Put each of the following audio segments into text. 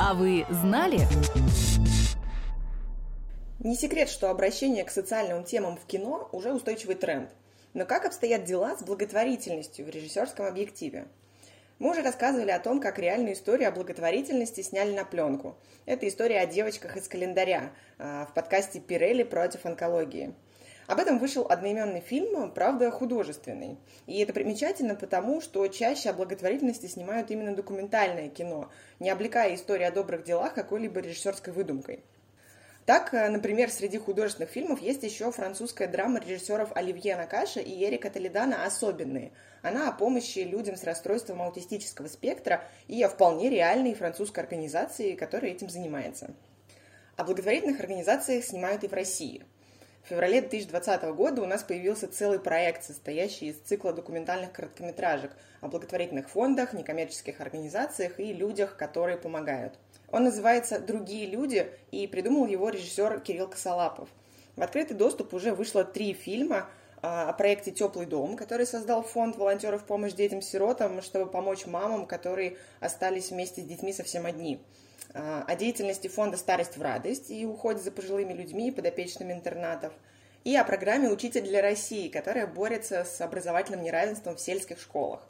А вы знали? Не секрет, что обращение к социальным темам в кино уже устойчивый тренд. Но как обстоят дела с благотворительностью в режиссерском объективе? Мы уже рассказывали о том, как реальную историю о благотворительности сняли на пленку. Это история о девочках из календаря а, в подкасте «Пирелли против онкологии». Об этом вышел одноименный фильм, правда, художественный. И это примечательно потому, что чаще о благотворительности снимают именно документальное кино, не облекая историю о добрых делах какой-либо режиссерской выдумкой. Так, например, среди художественных фильмов есть еще французская драма режиссеров Оливье Накаша и Эрика Толедана «Особенные». Она о помощи людям с расстройством аутистического спектра и о вполне реальной французской организации, которая этим занимается. О благотворительных организациях снимают и в России – в феврале 2020 года у нас появился целый проект, состоящий из цикла документальных короткометражек о благотворительных фондах, некоммерческих организациях и людях, которые помогают. Он называется «Другие люди» и придумал его режиссер Кирилл Косолапов. В открытый доступ уже вышло три фильма а, о проекте «Теплый дом», который создал фонд волонтеров помощь детям-сиротам, чтобы помочь мамам, которые остались вместе с детьми совсем одни – о деятельности фонда «Старость в радость» и уходе за пожилыми людьми и подопечными интернатов, и о программе «Учитель для России», которая борется с образовательным неравенством в сельских школах.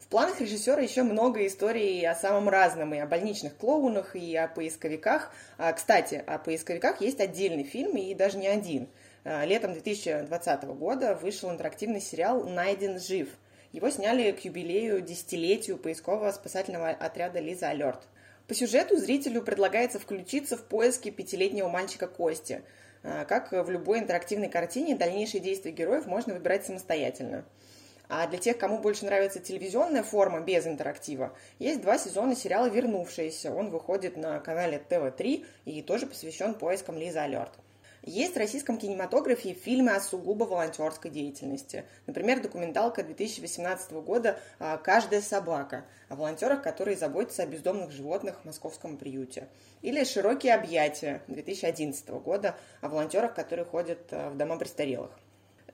В планах режиссера еще много историй о самом разном, и о больничных клоунах, и о поисковиках. А, кстати, о поисковиках есть отдельный фильм, и даже не один. А, летом 2020 года вышел интерактивный сериал «Найден жив». Его сняли к юбилею десятилетию поискового спасательного отряда «Лиза Алерт». По сюжету зрителю предлагается включиться в поиски пятилетнего мальчика Кости. А, как в любой интерактивной картине, дальнейшие действия героев можно выбирать самостоятельно. А для тех, кому больше нравится телевизионная форма без интерактива, есть два сезона сериала «Вернувшиеся». Он выходит на канале ТВ-3 и тоже посвящен поискам Лизы Алерт. Есть в российском кинематографе фильмы о сугубо волонтерской деятельности. Например, документалка 2018 года а, «Каждая собака» о волонтерах, которые заботятся о бездомных животных в московском приюте. Или «Широкие объятия» 2011 года о волонтерах, которые ходят а, в дома престарелых.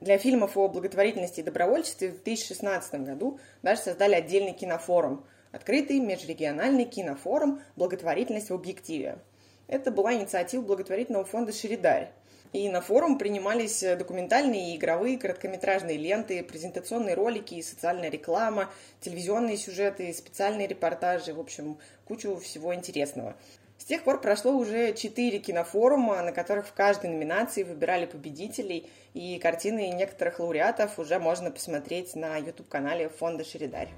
Для фильмов о благотворительности и добровольчестве в 2016 году даже создали отдельный кинофорум – открытый межрегиональный кинофорум «Благотворительность в объективе». Это была инициатива благотворительного фонда «Шеридарь». И на форум принимались документальные и игровые короткометражные ленты, презентационные ролики и социальная реклама, телевизионные сюжеты, специальные репортажи, в общем, кучу всего интересного. С тех пор прошло уже четыре кинофорума, на которых в каждой номинации выбирали победителей, и картины некоторых лауреатов уже можно посмотреть на YouTube-канале фонда «Шеридарь».